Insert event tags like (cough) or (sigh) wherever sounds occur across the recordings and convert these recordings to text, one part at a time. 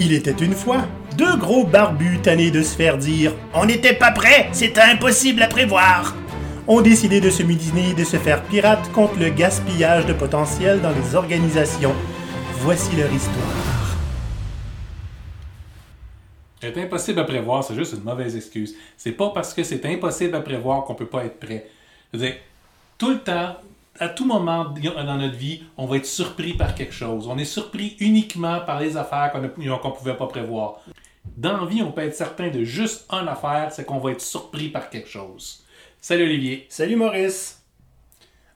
Il était une fois deux gros barbus tannés de se faire dire On n'était pas prêt, c'était impossible à prévoir. ont décidé de se mutiner et de se faire pirates contre le gaspillage de potentiel dans les organisations. Voici leur histoire. C'est impossible à prévoir, c'est juste une mauvaise excuse. C'est pas parce que c'est impossible à prévoir qu'on peut pas être prêt. Je veux dire, tout le temps, à tout moment dans notre vie, on va être surpris par quelque chose. On est surpris uniquement par les affaires qu'on ne pouvait pas prévoir. Dans la vie, on peut être certain de juste une affaire, c'est qu'on va être surpris par quelque chose. Salut Olivier. Salut Maurice.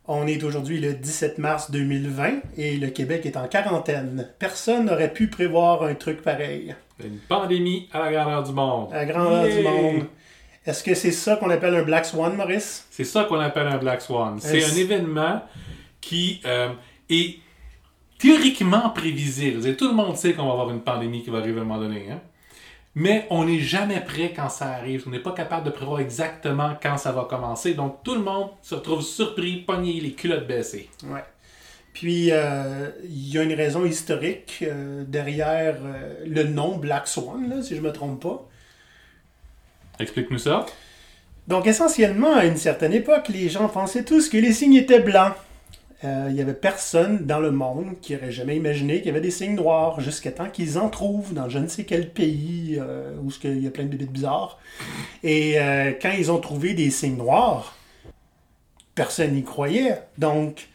On est aujourd'hui le 17 mars 2020 et le Québec est en quarantaine. Personne n'aurait pu prévoir un truc pareil. Une pandémie à la grandeur du monde. À la grandeur du monde. Est-ce que c'est ça qu'on appelle un Black Swan, Maurice? C'est ça qu'on appelle un Black Swan. C'est un événement qui euh, est théoriquement prévisible. Dire, Tout le monde sait qu'on va avoir une pandémie qui va arriver à un moment donné. hein. Mais on n'est jamais prêt quand ça arrive. On n'est pas capable de prévoir exactement quand ça va commencer. Donc tout le monde se retrouve surpris, pogné, les culottes baissées. Ouais. Puis, euh, il y a une raison historique euh, derrière le nom Black Swan, là, si je me trompe pas. Explique-nous ça. Donc, essentiellement, à une certaine époque, les gens pensaient tous que les signes étaient blancs. Euh, Il y avait personne dans le monde qui aurait jamais imaginé qu'il y avait des signes noirs, jusqu'à temps qu'ils en trouvent dans je ne sais quel pays euh, où il y a plein de bébites bizarres. Et euh, quand ils ont trouvé des signes noirs, personne n'y croyait. Donc,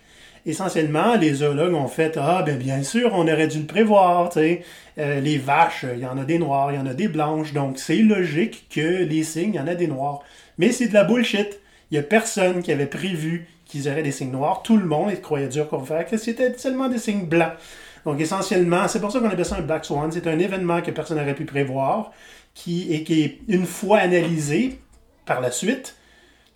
essentiellement, les zoologues ont fait Ah, ben bien sûr, on aurait dû le prévoir. tu sais. Euh, les vaches, il y en a des noirs, il y en a des blanches. Donc, c'est logique que les signes, il y en a des noirs. Mais c'est de la bullshit. Il n'y a personne qui avait prévu qu'ils auraient des signes noirs. Tout le monde croyait dur qu'on faire que c'était seulement des signes blancs. Donc, essentiellement, c'est pour ça qu'on appelle ça un Black Swan. C'est un événement que personne n'aurait pu prévoir qui, et qui est une fois analysé par la suite.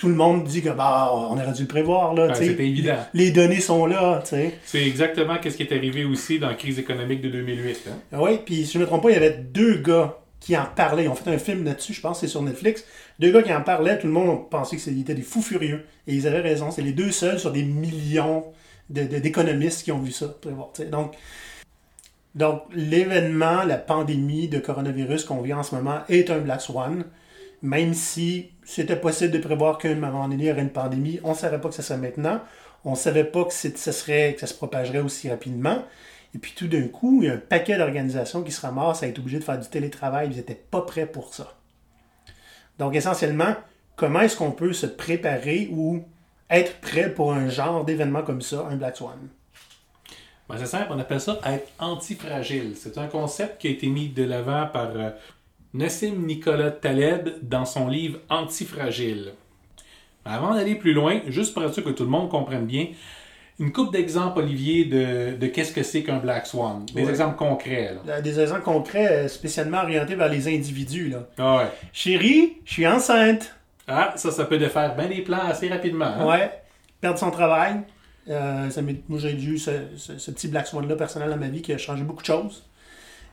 Tout le monde dit que bah, on aurait dû le prévoir. Là, c'était évident. Les données sont là. tu sais. C'est exactement ce qui est arrivé aussi dans la crise économique de 2008. hein. Oui, puis si je ne me trompe pas, il y avait deux gars qui en parlaient. Ils ont fait un film là-dessus, je pense c'est sur Netflix. Deux gars qui en parlaient, tout le monde pensait que c'était des fous furieux. Et ils avaient raison. C'est les deux seuls sur des millions de- de- d'économistes qui ont vu ça. prévoir. Donc, donc l'événement, la pandémie de coronavirus qu'on vit en ce moment est un Black Swan. Même si c'était possible de prévoir qu'à un moment donné, il y aurait une pandémie, on ne savait pas que ce serait maintenant. On ne savait pas que, ça se propagerait aussi rapidement. Et puis tout d'un coup, il y a un paquet d'organisations qui se ramassent à être obligées de faire du télétravail. Ils n'étaient pas prêts pour ça. Donc essentiellement, comment est-ce qu'on peut se préparer ou être prêt pour un genre d'événement comme ça, un Black Swan? Ben, c'est simple, on appelle ça être antifragile. C'est un concept qui a été mis de l'avant par euh, Nassim Nicolas Taleb dans son livre Antifragile. Avant d'aller plus loin, juste pour être sûr que tout le monde comprenne bien, une coupe d'exemples, Olivier, de, de qu'est-ce que c'est qu'un Black Swan. Des Ouais. exemples concrets. Là. Des exemples concrets euh, spécialement orientés vers les individus. Là. Ah ouais. Chérie, je suis enceinte. Ah, ça, ça peut de faire bien des plans assez rapidement. hein? Ouais. Perdre son travail. Euh, ça moi, j'ai eu ce, ce- ce petit Black Swan-là personnel dans ma vie qui a changé beaucoup de choses.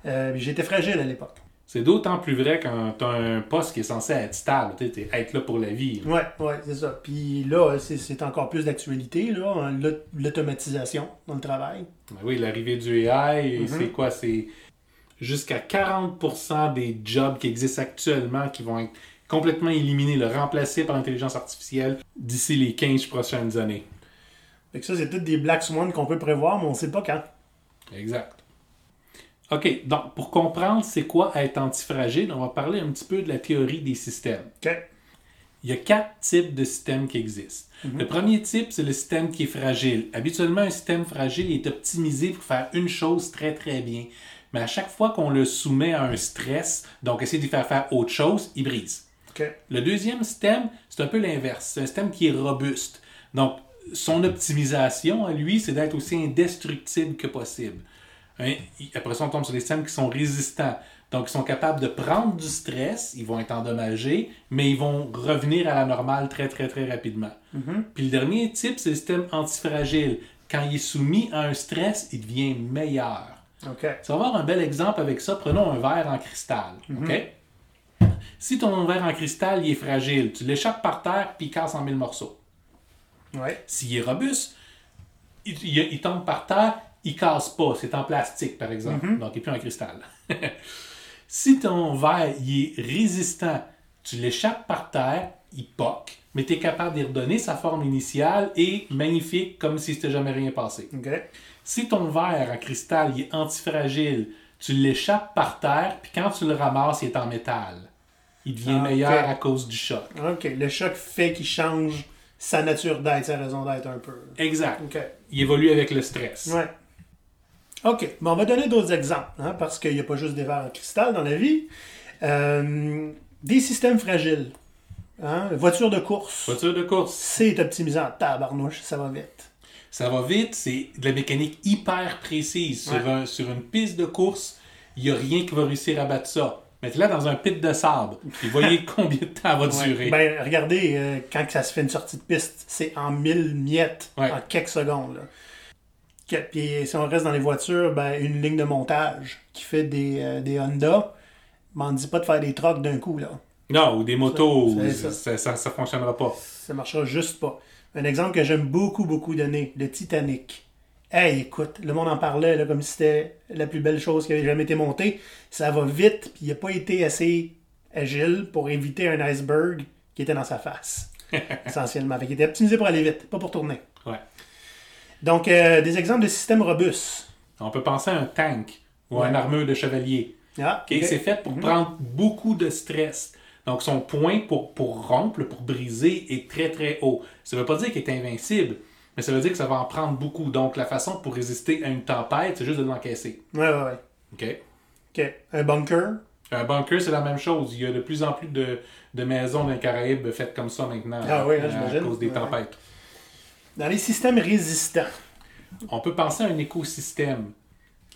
Euh, J'étais fragile à l'époque. C'est d'autant plus vrai quand tu as un poste qui est censé être stable, tu être là pour la vie. là. Ouais, ouais, c'est ça. Puis là, c'est- encore plus d'actualité, là, hein, l'aut- l'automatisation dans le travail. Ben oui, l'arrivée du AI, Mhm. c'est quoi? C'est jusqu'à 40% des jobs qui existent actuellement qui vont être complètement éliminés, le remplacés par l'intelligence artificielle d'ici les 15 prochaines années. Fait que ça, c'est toutes des Black Swan qu'on peut prévoir, mais on sait pas quand. Exact. OK, donc pour comprendre c'est quoi être antifragile, on va parler un petit peu de la théorie des systèmes. OK. Il y a quatre types de systèmes qui existent. Le premier type, c'est le système qui est fragile. Habituellement, un système fragile est optimisé pour faire une chose très très bien. Mais à chaque fois qu'on le soumet à un stress, donc essayer de lui faire faire autre chose, il brise. OK. Le deuxième système, c'est un peu l'inverse. C'est un système qui est robuste. Donc, son optimisation à lui, c'est d'être aussi indestructible que possible. Hein, Après ça, on tombe sur des systèmes qui sont résistants. Donc, ils sont capables de prendre du stress, ils vont être endommagés, mais ils vont revenir à la normale très, très, très rapidement. Puis le dernier type, c'est le système antifragile. Quand il est soumis à un stress, il devient meilleur. OK. Ça va avoir un bel exemple avec ça. Prenons un verre en cristal. OK? Si ton verre en cristal il est fragile, tu l'échappes par terre puis il casse en mille morceaux. Ouais. S'il est robuste, il, il- il tombe par terre, il il casse pas, c'est en plastique par exemple, donc il n'est plus en cristal. (laughs) si ton verre il est résistant, tu l'échappes par terre, il poque, mais tu es capable d'y redonner sa forme initiale et magnifique comme si c'était jamais rien passé. Si ton verre en cristal il est antifragile, tu l'échappes par terre, puis quand tu le ramasses, il est en métal. Il devient Ah, meilleur à cause du choc. OK. Le choc fait qu'il change sa nature d'être, sa raison d'être un peu. Exact. OK. Il évolue avec le stress. Ouais. OK. Bon, on va donner d'autres exemples, hein, parce qu'il n'y a pas juste des verres en cristal dans la vie. Euh, des systèmes fragiles. Hein, voiture de course. Voiture de course, C'est optimisé en tabarnouche, ça va vite. ça va vite, c'est de la mécanique hyper précise. Sur, Ouais. un- sur une piste de course, il n'y a rien qui va réussir à battre ça. Mettez-la dans un pit de sable, (laughs) et voyez combien de temps va Ouais. durer. Ben, regardez, euh, quand ça se fait une sortie de piste, c'est en mille miettes, Ouais. en quelques secondes. là. Puis si on reste dans les voitures, ben, une ligne de montage qui fait des, euh, des Honda, m'en dit pas de faire des trucks d'un coup. là. Non, ou des motos, ça, ça. ça, ça fonctionnera pas. Ça marchera juste pas. Un exemple que j'aime beaucoup, beaucoup donner, le Titanic. Hey, écoute, le monde en parlait là, comme si c'était la plus belle chose qui avait jamais été montée. Ça va vite, puis il n'a pas été assez agile pour éviter un iceberg qui était dans sa face, (laughs) essentiellement. Fait qu'il était optimisé pour aller vite, pas pour tourner. Ouais. Donc, euh, des exemples de systèmes robustes. On peut penser à un tank ou à Ouais. une armure de chevalier. Ah. C'est fait pour prendre beaucoup de stress. Donc, son point pour, pour rompre, pour briser, est très très haut. Ça ne veut pas dire qu'il est invincible, mais ça veut dire que ça va en prendre beaucoup. Donc, la façon pour résister à une tempête, c'est juste de l'encaisser. Ouais, ouais, ouais. Ok? Ok. Un bunker? Un bunker, c'est la même chose. Il y a de plus en plus de, de maisons dans les Caraïbes faites comme ça maintenant Ah oui, hein, à cause des Ouais. Dans les systèmes résistants. On peut penser à un écosystème.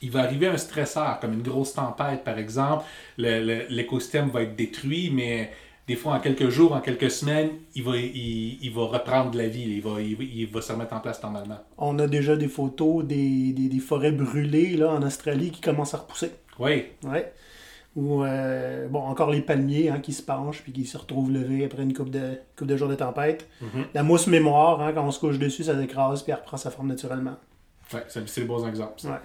Il va arriver un stresseur, comme une grosse tempête, par exemple. Le- le- L'écosystème va être détruit, mais des fois, en quelques jours, en quelques semaines, il va, il, il va reprendre de la vie. Il va, il, va- il va se remettre en place normalement. On a déjà des photos des, des, des forêts brûlées là, en Australie qui commencent à repousser. Oui, Ouais. Ou, euh, bon, encore les palmiers hein, qui se penchent puis qui se retrouvent levés après une coupe de, couple de jours de tempête. Mhm. La mousse mémoire, hein, quand on se couche dessus, ça s'écrase puis elle reprend sa forme naturellement. ouais, c'est des bons exemples. ça. Ouais.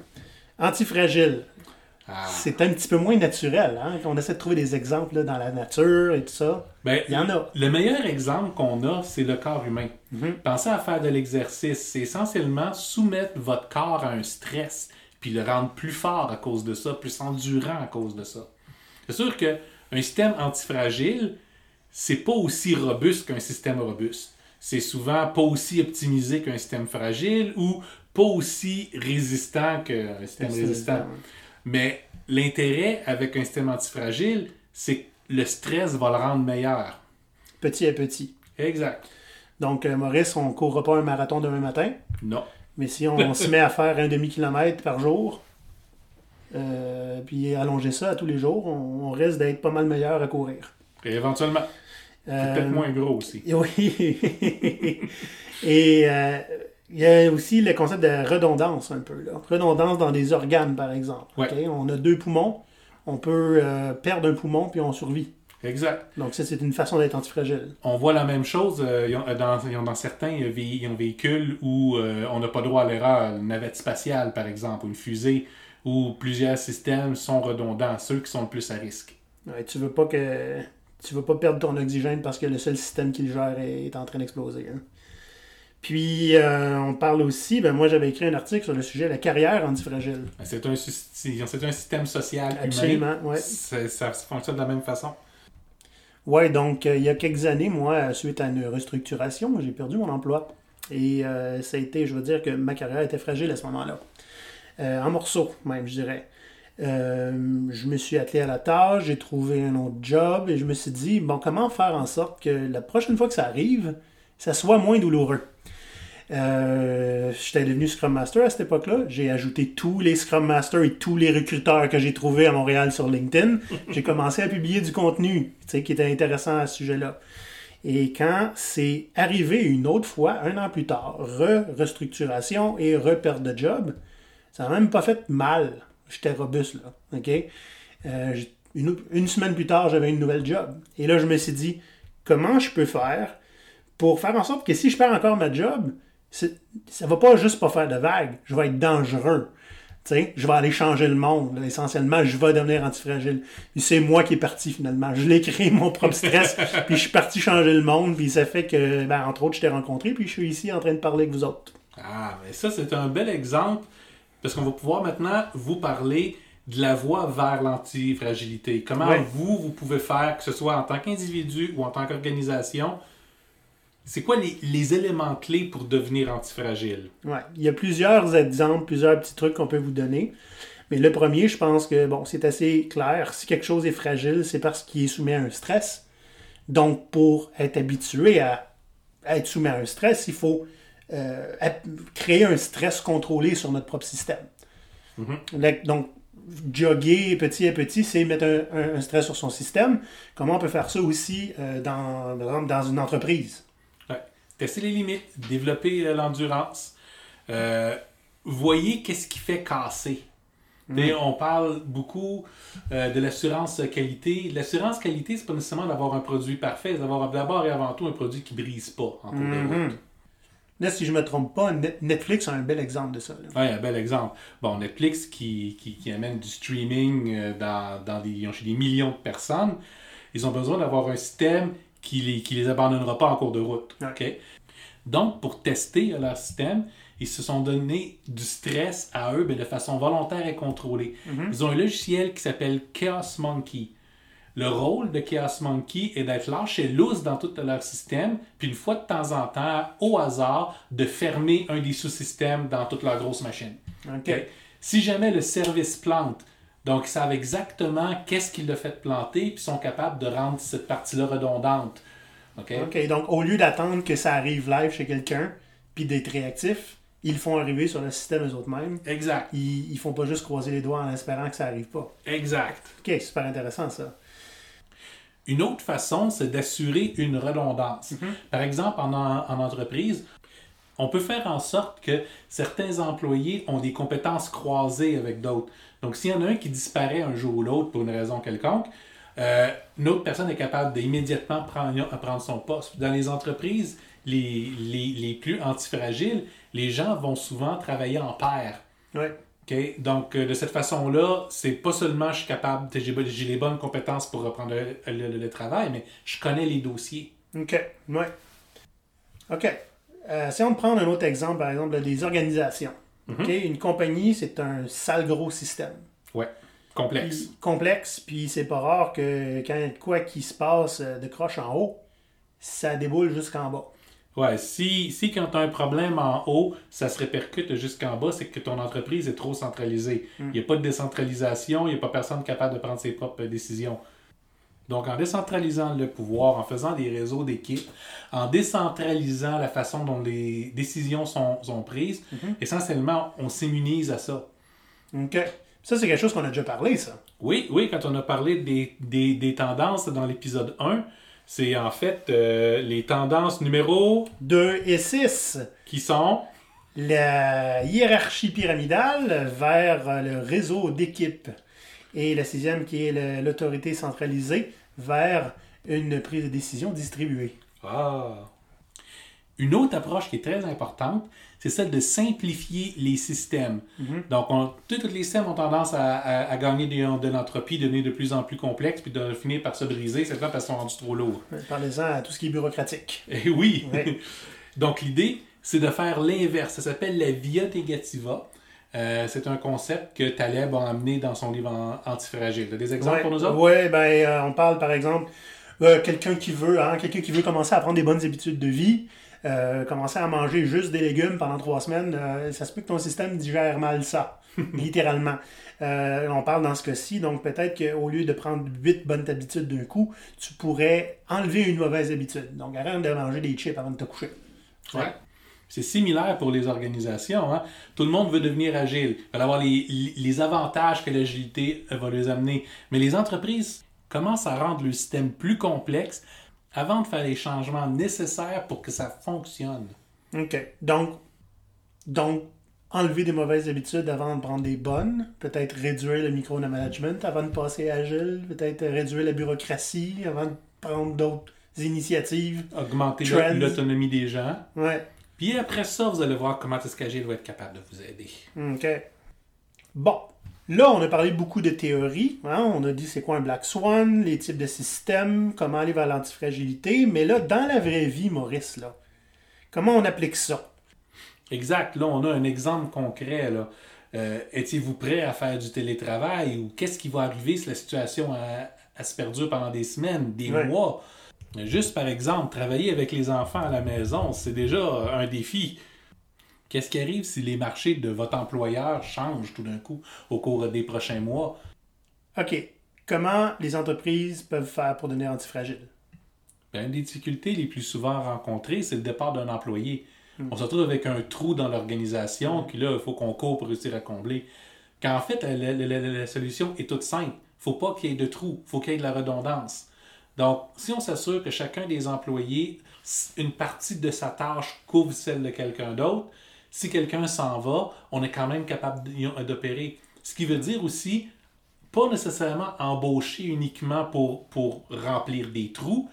Antifragile. Ah. C'est un petit peu moins naturel. Hein, on essaie de trouver des exemples là, dans la nature et tout ça. Ben, Il y en a. Le meilleur exemple qu'on a, c'est le corps humain. Mhm. Pensez à faire de l'exercice. C'est essentiellement soumettre votre corps à un stress, puis le rendre plus fort à cause de ça, plus endurant à cause de ça. C'est sûr qu'un système antifragile, c'est pas aussi robuste qu'un système robuste. C'est souvent pas aussi optimisé qu'un système fragile ou pas aussi résistant qu'un système résistant. Mais l'intérêt avec un système antifragile, c'est que le stress va le rendre meilleur. Petit à petit. Exact. Donc, euh, Maurice, on ne courra pas un marathon demain matin? Non. Mais si on se met à faire un demi-kilomètre par jour, euh, puis allonger ça à tous les jours, on, on risque d'être pas mal meilleur à courir. Et éventuellement, Euh, peut-être moins gros aussi. (laughs) Oui. Et euh, il y a aussi le concept de redondance un peu. Là. Redondance dans des organes, par exemple. Ouais. On a deux poumons, on peut perdre un poumon puis on survit. Exact. Donc ça, c'est une façon d'être antifragile. On voit la même chose euh, dans, certains véhicules où euh, on n'a pas droit à l'erreur. Une navette spatiale, par exemple, ou une fusée, où plusieurs systèmes sont redondants, ceux qui sont le plus à risque. Ouais, tu veux pas que tu veux pas perdre ton oxygène parce que le seul système qui le gère est, en train d'exploser. hein. Puis euh, on parle aussi, ben moi j'avais écrit un article sur le sujet de la carrière antifragile. C'est un, c'est un système social humain. Absolument, ouais. Ça, fonctionne de la même façon. Ouais, donc euh, il y a quelques années, moi, suite à une restructuration, j'ai perdu mon emploi. Et euh, ça a été, je veux dire que ma carrière était fragile à ce moment-là. Euh, en morceaux, même, je dirais. Euh, je me suis attelé à la tâche, j'ai trouvé un autre job et je me suis dit, bon, comment faire en sorte que la prochaine fois que ça arrive, ça soit moins douloureux? Euh, J'étais devenu Scrum Master à cette époque-là. J'ai ajouté tous les Scrum Masters et tous les recruteurs que j'ai trouvés à Montréal sur LinkedIn. (laughs) J'ai commencé à publier du contenu tu sais, qui était intéressant à ce sujet-là. Et quand c'est arrivé une autre fois, un an plus tard, re-restructuration et re-perte de job, ça n'a même pas fait mal. J'étais robuste, là. OK? Euh, une, une semaine plus tard, j'avais une nouvelle job. Et là, je me suis dit, comment je peux faire pour faire en sorte que si je perds encore ma job, ça va pas juste pas faire de vagues, je vais être dangereux. Je vais aller changer le monde. Essentiellement, je vais devenir antifragile. Puis c'est moi qui est parti finalement. Je l'ai créé mon propre stress. (laughs) puis je suis parti changer le monde. Puis ça fait que, ben, entre autres, je t'ai rencontré. Puis je suis ici en train de parler avec vous autres. Ah, mais ça, c'est un bel exemple parce qu'on va pouvoir maintenant vous parler de la voie vers l'antifragilité. Comment Ouais. vous, vous pouvez faire, que ce soit en tant qu'individu ou en tant qu'organisation, c'est quoi les, les éléments clés pour devenir antifragile? Ouais. Il y a plusieurs exemples, plusieurs petits trucs qu'on peut vous donner. Mais le premier, je pense que bon, c'est assez clair. Si quelque chose est fragile, c'est parce qu'il est soumis à un stress. Donc, pour être habitué à, à être soumis à un stress, il faut euh, créer un stress contrôlé sur notre propre système. La- Donc, jogger petit à petit, c'est mettre un, un- un stress sur son système. Comment on peut faire ça aussi euh, dans, par exemple, dans une entreprise? Ouais. Tester les limites, développer euh, l'endurance. Voyez qu'est-ce qui fait casser. Sais, On parle beaucoup de l'assurance qualité. L'assurance qualité, c'est pas nécessairement d'avoir un produit parfait, c'est d'avoir d'abord et avant tout un produit qui brise pas en cours de route. Là, si je me trompe pas, Net- Netflix a un bel exemple de ça. Ouais, un bel exemple. Bon, Netflix qui, qui, qui amène du streaming euh, dans, dans des, chez des millions de personnes, ils ont besoin d'avoir un système qui les, qui les abandonnera pas en cours de route. Donc, pour tester euh, leur système, ils se sont donné du stress à eux, mais de façon volontaire et contrôlée. Ils ont un logiciel qui s'appelle Chaos Monkey. Le rôle de Chaos Monkey est d'être lâché loose dans tout leur système, puis une fois de temps en temps, au hasard, de fermer un des sous-systèmes dans toute leur grosse machine. Si jamais le service plante, donc ils savent exactement qu'est-ce qui l'a fait planter, puis sont capables de rendre cette partie-là redondante. OK? OK, donc au lieu d'attendre que ça arrive live chez quelqu'un, puis d'être réactif, ils le font arriver sur le système eux-mêmes. Exact. Ils, ils font pas juste croiser les doigts en espérant que ça arrive pas. Exact. OK, super intéressant ça. Une autre façon, c'est d'assurer une redondance. Par exemple, en, en entreprise, on peut faire en sorte que certains employés ont des compétences croisées avec d'autres. Donc, s'il y en a un qui disparaît un jour ou l'autre pour une raison quelconque, euh, une autre personne est capable d'immédiatement prendre, prendre son poste. Dans les entreprises les, les, les plus antifragiles, les gens vont souvent travailler en paire. Ouais. Donc, euh, de cette façon-là, c'est pas seulement je suis capable, j'ai les bonnes compétences pour reprendre le, le- le travail, mais je connais les dossiers. OK, ouais. OK. Euh, si on prend un autre exemple, par exemple, des organisations. OK, Une compagnie, c'est un sale gros système. Ouais. Complexe. Puis, complexe, puis c'est pas rare que quand quoi qui se passe euh, de croche en haut, ça déboule jusqu'en bas. Ouais, si, si quand tu as un problème en haut, ça se répercute jusqu'en bas, c'est que ton entreprise est trop centralisée. Il n'y a pas de décentralisation, il n'y a pas personne capable de prendre ses propres décisions. Donc, en décentralisant le pouvoir, en faisant des réseaux d'équipes, en décentralisant la façon dont les décisions sont, sont prises, essentiellement, on s'immunise à ça. OK. Ça, c'est quelque chose qu'on a déjà parlé, ça. Oui, oui, quand on a parlé des, des, des tendances dans l'épisode 1, c'est en fait euh, les tendances numéro 2 et 6. qui sont La hiérarchie pyramidale vers euh, le réseau d'équipes. Et la sixième qui est l'autorité centralisée vers une prise de décision distribuée. Ah. Une autre approche qui est très importante, c'est celle de simplifier les systèmes. Donc, on- tous les systèmes ont tendance à, à- à gagner des- de l'entropie, devenir de plus en plus complexes, puis de finir par se briser, c'est parce qu'ils sont rendus trop lourds. Parlez-en à tout ce qui est bureaucratique. Eh oui! (laughs) Donc, l'idée, c'est de faire l'inverse. Ça s'appelle la via negativa. Euh, c'est un concept que Taleb a amené dans son livre Antifragile. T'as des exemples Ouais, pour nous autres? ouais, ben, euh, on parle par exemple euh, quelqu'un qui veut, hein, quelqu'un qui veut commencer à prendre des bonnes habitudes de vie, euh, commencer à manger juste des légumes pendant trois semaines, euh, ça se peut que ton système digère mal ça, (laughs) littéralement. Euh, on parle dans ce cas-ci, donc peut-être qu'au lieu de prendre huit bonnes habitudes d'un coup, tu pourrais enlever une mauvaise habitude. Donc arrête de manger des chips avant de te coucher. Ouais. C'est similaire pour les organisations. hein. Tout le monde veut devenir agile. Il va avoir les, les avantages que l'agilité va les amener. Mais les entreprises commencent à rendre le système plus complexe avant de faire les changements nécessaires pour que ça fonctionne. OK. Donc, donc, enlever des mauvaises habitudes avant de prendre des bonnes, peut-être réduire le micro-management avant de passer à agile, peut-être réduire la bureaucratie avant de prendre d'autres initiatives. Augmenter l'autonomie des gens. Ouais. Puis après ça, vous allez voir comment est-ce qu'Agile va être capable de vous aider. OK. Bon, là, on a parlé beaucoup de théories. hein. On a dit c'est quoi un Black Swan, les types de systèmes, comment aller vers l'antifragilité. Mais là, dans la vraie vie, Maurice, là, comment on applique ça? Exact. Là, on a un exemple concret. Là. Euh, Étiez-vous prêt à faire du télétravail ou qu'est-ce qui va arriver si la situation a- elle se perdure pendant des semaines, des Ouais. mois? Juste par exemple, travailler avec les enfants à la maison, c'est déjà un défi. Qu'est-ce qui arrive si les marchés de votre employeur changent tout d'un coup au cours des prochains mois? OK. Comment les entreprises peuvent faire pour devenir antifragiles? Ben, une des difficultés les plus souvent rencontrées, c'est le départ d'un employé. On se retrouve avec un trou dans l'organisation, puis là, il faut qu'on court pour réussir à combler. Quand en fait, la, la- la- la solution est toute simple. Il faut pas qu'il y ait de trou, il faut qu'il y ait de la redondance. Donc, si on s'assure que chacun des employés, une partie de sa tâche couvre celle de quelqu'un d'autre, si quelqu'un s'en va, on est quand même capable d'opérer. Ce qui veut dire aussi, pas nécessairement embaucher uniquement pour, pour remplir des trous,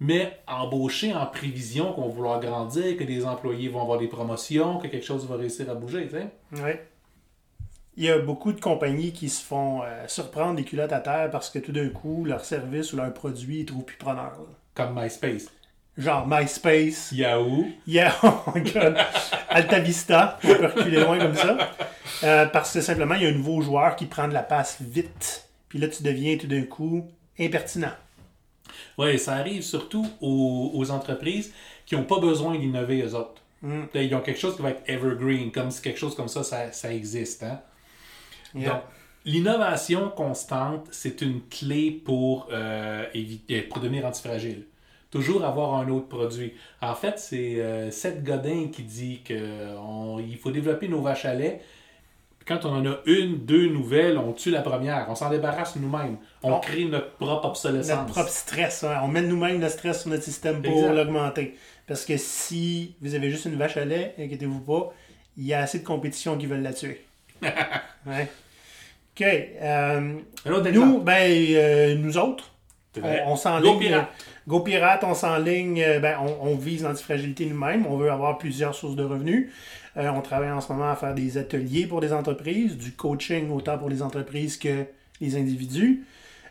mais embaucher en prévision qu'on va vouloir grandir, que des employés vont avoir des promotions, que quelque chose va réussir à bouger. tu sais. Oui. Il y a beaucoup de compagnies qui se font euh, surprendre des culottes à terre parce que tout d'un coup, leur service ou leur produit est trop plus preneur. là. Comme MySpace. Genre MySpace, Yahoo. Yeah, (laughs) oh my god. Alta Vista, on peut reculer loin comme ça. Euh, parce que simplement, il y a un nouveau joueur qui prend de la passe vite. Puis là, tu deviens tout d'un coup impertinent. Oui, ça arrive surtout aux, aux entreprises qui n'ont pas besoin d'innover eux autres. Mm. Là, Ils ont quelque chose qui va être evergreen, comme si quelque chose comme ça, ça, ça existe. hein. Yeah. Donc, l'innovation constante, c'est une clé pour, euh, éviter, pour devenir antifragile. Toujours avoir un autre produit. En fait, c'est euh, Seth Godin qui dit qu'il faut développer nos vaches à lait. Puis Quand on en a une, deux nouvelles, on tue la première. On s'en débarrasse nous-mêmes. On crée notre propre obsolescence. Notre propre stress. hein. On met nous-mêmes le stress sur notre système pour l'augmenter. Parce que si vous avez juste une vache à lait, inquiétez-vous pas, il y a assez de compétition qui veulent la tuer. (laughs) ouais. OK. euh, nous, ben, euh, nous autres, vrai. On, on s'enligne. Go Pirate. Go Pirate, on s'enligne. euh, Ben, on, on vise l'antifragilité nous-mêmes. On veut avoir plusieurs sources de revenus. Euh, on travaille en ce moment à faire des ateliers pour des entreprises, du coaching autant pour les entreprises que les individus.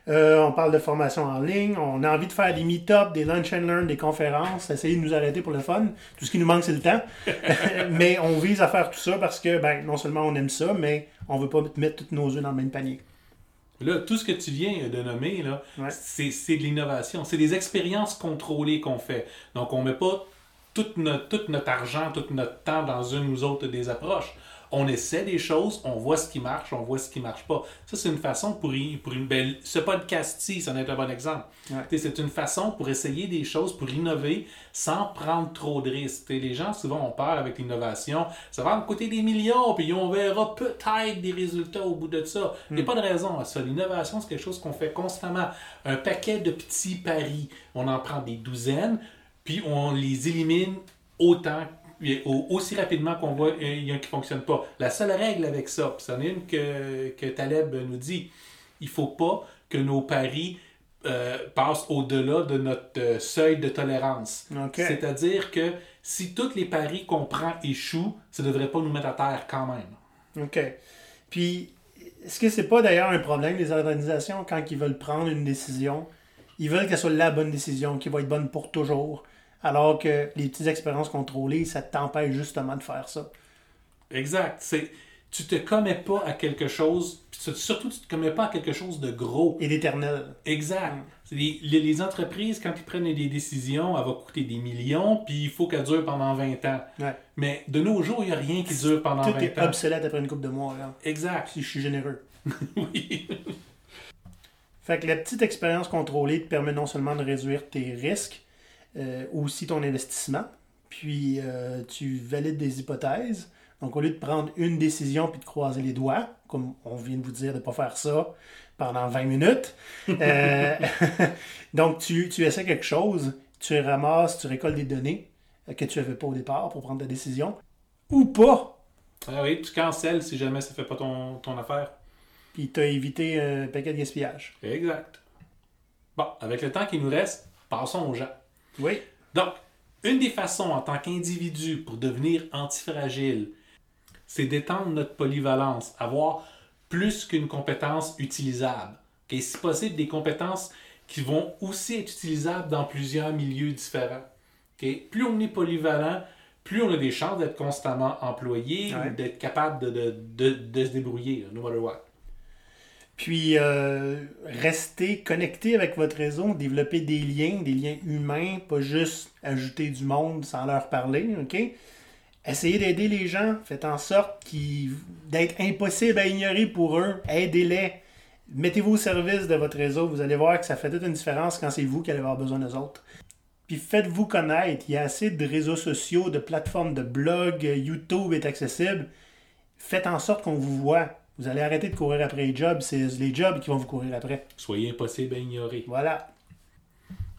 Euh, on parle de formation en ligne. On a envie de faire des meet-ups, des lunch and learn, des conférences. Essayer de nous arrêter pour le fun. Tout ce qui nous manque, c'est le temps. (laughs) mais on vise à faire tout ça parce que, ben, non seulement on aime ça, mais on veut pas mettre tous nos œufs dans le même panier. Là, tout ce que tu viens de nommer, là, Ouais. c'est c'est de l'innovation. C'est des expériences contrôlées qu'on fait. Donc, on ne met pas tout notre, tout notre argent, tout notre temps dans une ou autre des approches. On essaie des choses, on voit ce qui marche, on voit ce qui marche pas. Ça, c'est une façon pour, pour une belle. Ce podcast-ci, ça en est un bon exemple. Ouais. C'est une façon pour essayer des choses, pour innover sans prendre trop de risques. Les gens, souvent, ont peur avec l'innovation. Ça va me coûter des millions, puis on verra peut-être des résultats au bout de ça. Il n'y a pas de raison à ça. L'innovation, c'est quelque chose qu'on fait constamment. Un paquet de petits paris, on en prend des douzaines, puis on les élimine autant aussi rapidement qu'on voit il y a un qui ne fonctionne pas. La seule règle avec ça, puis c'en est une que, que Taleb nous dit, il faut pas que nos paris euh, passent au-delà de notre euh, seuil de tolérance. C'est-à-dire que si tous les paris qu'on prend échouent, ça ne devrait pas nous mettre à terre quand même. OK. Puis, est-ce que c'est pas d'ailleurs un problème des organisations quand ils veulent prendre une décision? Ils veulent qu'elle soit la bonne décision, qui va être bonne pour toujours. Alors que les petites expériences contrôlées, ça t'empêche justement de faire ça. Exact. C'est, tu te commets pas à quelque chose, surtout tu te commets pas à quelque chose de gros. Et d'éternel. Exact. C'est Les, les- les entreprises, quand ils prennent des décisions, elle va coûter des millions, puis il faut qu'elle dure pendant 20 ans. Ouais. Mais de nos jours, il n'y a rien qui dure pendant Tout 20 est ans. obsolète après une coupe de mois, là. Exact. Si je suis généreux. (laughs) oui. Fait que la petite expérience contrôlée te permet non seulement de réduire tes risques, euh, aussi ton investissement, puis euh, tu valides des hypothèses. Donc, au lieu de prendre une décision puis de croiser les doigts, comme on vient de vous dire de ne pas faire ça pendant 20 minutes, euh, (laughs) donc tu, tu essaies quelque chose, tu ramasses, tu récoltes des données euh, que tu n'avais pas au départ pour prendre ta décision, ou pas, Ah oui, tu cancelles si jamais ça fait pas ton, ton affaire. puis tu as évité un paquet de gaspillage. Exact. Bon, avec le temps qui nous reste, passons aux gens. Oui. Donc, une des façons en tant qu'individu pour devenir antifragile, c'est d'étendre notre polyvalence, avoir plus qu'une compétence utilisable. Ok, Si possible, des compétences qui vont aussi être utilisables dans plusieurs milieux différents. Plus on est polyvalent, plus on a des chances d'être constamment employé Ouais. ou d'être capable de, de, de, de se débrouiller, no matter what. Puis, euh, restez connecté avec votre réseau, développer des liens, des liens humains, pas juste ajouter du monde sans leur parler, OK? Essayez d'aider les gens, faites en sorte d'être impossible à ignorer pour eux, aidez-les. Mettez-vous au service de votre réseau, vous allez voir que ça fait toute une différence quand c'est vous qui allez avoir besoin des autres. Puis faites-vous connaître, il y a assez de réseaux sociaux, de plateformes de blogs, YouTube est accessible. Faites en sorte qu'on vous voit. Vous allez arrêter de courir après les jobs, c'est les jobs qui vont vous courir après. Soyez impossible à ignorer. Voilà.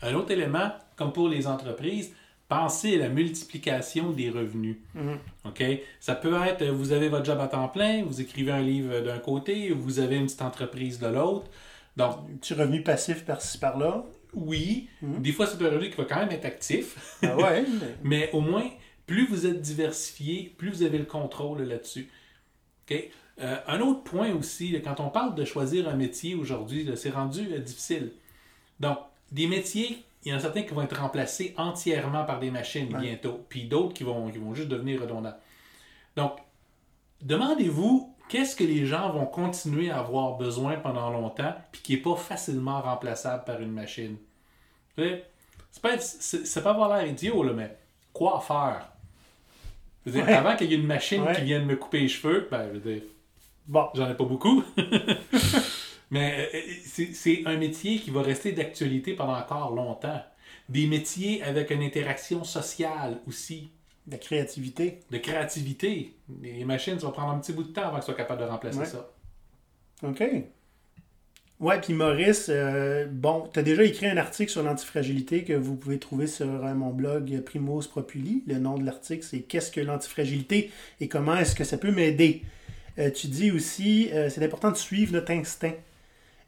Un autre élément, comme pour les entreprises, pensez à la multiplication des revenus. Mhm. OK? Ça peut être, vous avez votre job à temps plein, vous écrivez un livre d'un côté, vous avez une petite entreprise de l'autre. Donc, Un petit revenu passif par-ci par-là. oui, Mhm. des fois, c'est un revenu qui va quand même être actif, Ah ouais, mais- (laughs) mais au moins, plus vous êtes diversifié, plus vous avez le contrôle là-dessus. OK? Euh, un autre point aussi, quand on parle de choisir un métier aujourd'hui, c'est rendu euh, difficile. Donc, des métiers, il y en a certains qui vont être remplacés entièrement par des machines Ouais. bientôt, puis d'autres qui vont, qui vont juste devenir redondants. Donc, demandez-vous qu'est-ce que les gens vont continuer à avoir besoin pendant longtemps, puis qui n'est pas facilement remplaçable par une machine? C'est pas, c'est, c'est pas avoir l'air idiot, là, mais quoi faire? Dire, Ouais. Avant qu'il y ait une machine Ouais. qui vienne me couper les cheveux, ben, je veux dire, Bon, J'en ai pas beaucoup. (laughs) Mais euh, c'est c'est un métier qui va rester d'actualité pendant encore longtemps. Des métiers avec une interaction sociale aussi, la créativité. de créativité. Les machines, ça va prendre un petit bout de temps avant qu'elles soient capables de remplacer Ouais. ça. OK. Ouais, puis Maurice, euh, bon, tu as déjà écrit un article sur l'antifragilité que vous pouvez trouver sur euh, mon blog Primos Propuli. Le nom de l'article, c'est Qu'est-ce que l'antifragilité et comment est-ce que ça peut m'aider? Euh, tu dis aussi, euh, c'est important de suivre notre instinct.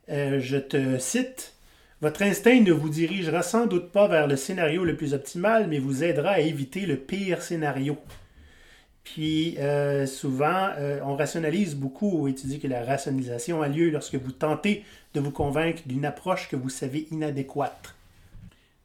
Euh, je te cite. Votre instinct ne vous dirigera sans doute pas vers le scénario le plus optimal, mais vous aidera à éviter le pire scénario. Puis souvent, on rationalise beaucoup et tu dis que la rationalisation a lieu lorsque vous tentez de vous convaincre d'une approche que vous savez inadéquate.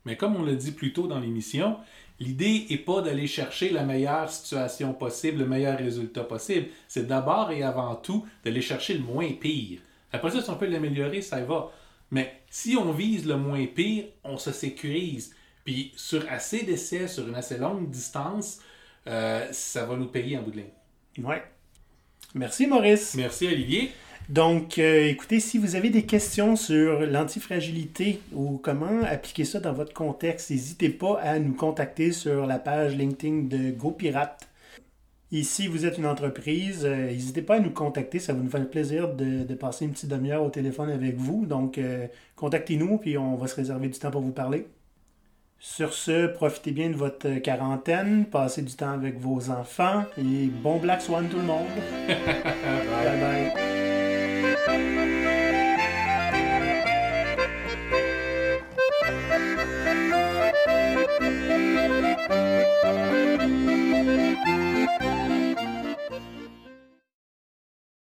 Mais comme on l'a dit plus tôt dans l'émission, l'idée n'est pas d'aller chercher la meilleure situation possible, le meilleur résultat possible. C'est d'abord et avant tout d'aller chercher le moins pire. Après ça, si on peut l'améliorer, ça va. Mais si on vise le moins pire, on se sécurise. Puis sur assez d'essais, sur une assez longue distance, euh, ça va nous payer en bout de ligne. Ouais. Merci Maurice. Merci Olivier. Donc, euh, écoutez, si vous avez des questions sur l'antifragilité ou comment appliquer ça dans votre contexte, n'hésitez pas à nous contacter sur la page LinkedIn de GoPirate. Si vous êtes une entreprise, euh, n'hésitez pas à nous contacter. Ça va nous faire plaisir de, de passer une petite demi-heure au téléphone avec vous. Donc, euh, contactez-nous, puis on va se réserver du temps pour vous parler. Sur ce, profitez bien de votre quarantaine, passez du temps avec vos enfants et bon Black Swan tout le monde. (laughs) bye bye.